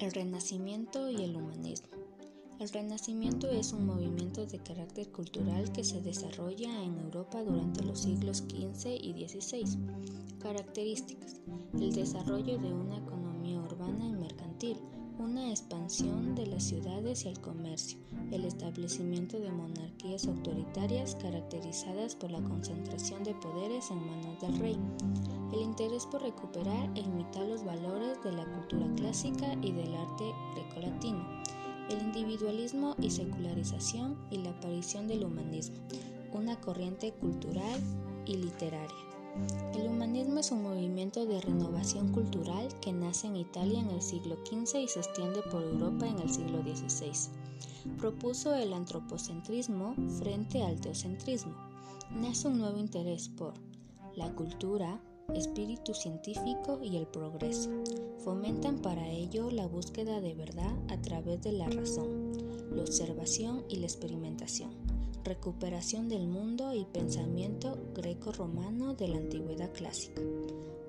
El Renacimiento y el humanismo. El Renacimiento es un movimiento de carácter cultural que se desarrolla en Europa durante los siglos XV y XVI. Características. El desarrollo de una economía urbana y mercantil, una expansión de las ciudades y el comercio, el establecimiento de monarquías autoritarias caracterizadas por la concentración de poderes en manos del rey, el interés por recuperar e imitar los valores de la cultura clásica y del arte grecolatino, el individualismo y secularización y la aparición del humanismo, una corriente cultural y literaria. El humanismo es un movimiento de renovación cultural que nace en Italia en el siglo XV y se extiende por Europa en el siglo XVI. Propuso el antropocentrismo frente al teocentrismo. Nace un nuevo interés por la cultura, espíritu científico y el progreso. Fomentan para ello la búsqueda de verdad a través de la razón, la observación y la experimentación. Recuperación del mundo y pensamiento greco-romano de la antigüedad clásica.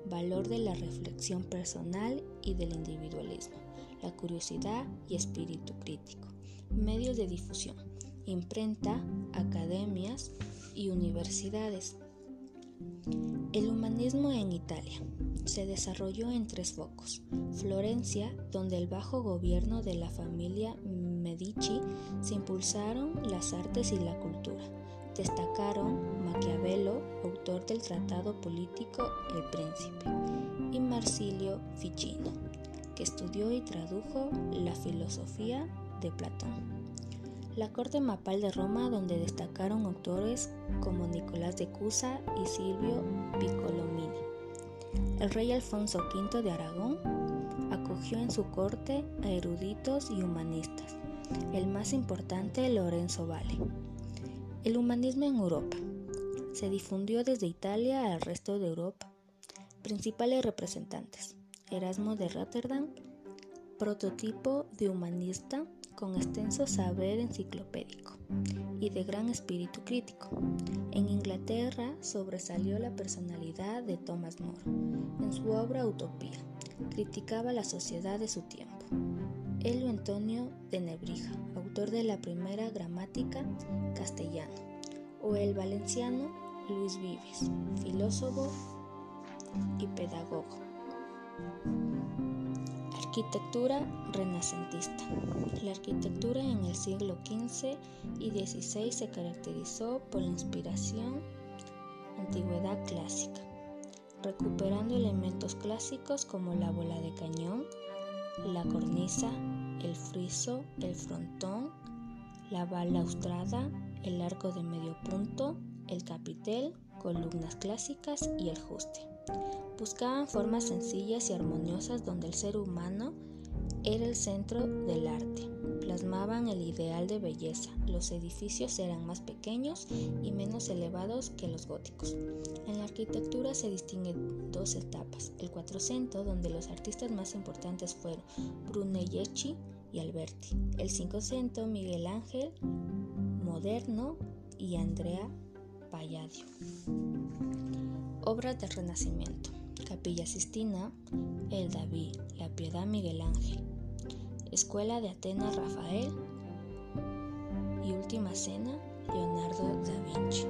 Valor de la reflexión personal y del individualismo. La curiosidad y espíritu crítico. Medios de difusión. Imprenta, academias y universidades. El humanismo en Italia se desarrolló en tres focos. Florencia, donde el bajo gobierno de la familia Medici se impulsaron las artes y la cultura. Destacaron Maquiavelo, autor del tratado político El Príncipe, y Marsilio Ficino, que estudió y tradujo la filosofía de Platón la corte mapal de Roma donde destacaron autores como Nicolás de Cusa y Silvio Piccolomini. El rey Alfonso V de Aragón acogió en su corte a eruditos y humanistas, el más importante Lorenzo Vale. El humanismo en Europa se difundió desde Italia al resto de Europa. Principales representantes: Erasmo de Rotterdam, prototipo de humanista con extenso saber enciclopédico y de gran espíritu crítico. En Inglaterra sobresalió la personalidad de Thomas More. En su obra Utopía, criticaba la sociedad de su tiempo. Elio Antonio de Nebrija, autor de la primera gramática castellana, o el valenciano Luis Vives, filósofo y pedagogo. Arquitectura renacentista. La arquitectura en el siglo XV y XVI se caracterizó por la inspiración antigüedad clásica, recuperando elementos clásicos como la bola de cañón, la cornisa, el friso, el frontón, la balaustrada, el arco de medio punto, el capitel, columnas clásicas y el juste. Buscaban formas sencillas y armoniosas donde el ser humano era el centro del arte. Plasmaban el ideal de belleza. Los edificios eran más pequeños y menos elevados que los góticos. En la arquitectura se distinguen dos etapas. El Cuatrocento, donde los artistas más importantes fueron Brunelleschi y Alberti. El Cinquecento, Miguel Ángel, Moderno y Andrea Palladio. Obras del Renacimiento. Capilla Sistina, el David, la Piedad Miguel Ángel, Escuela de Atenas Rafael y Última Cena Leonardo da Vinci.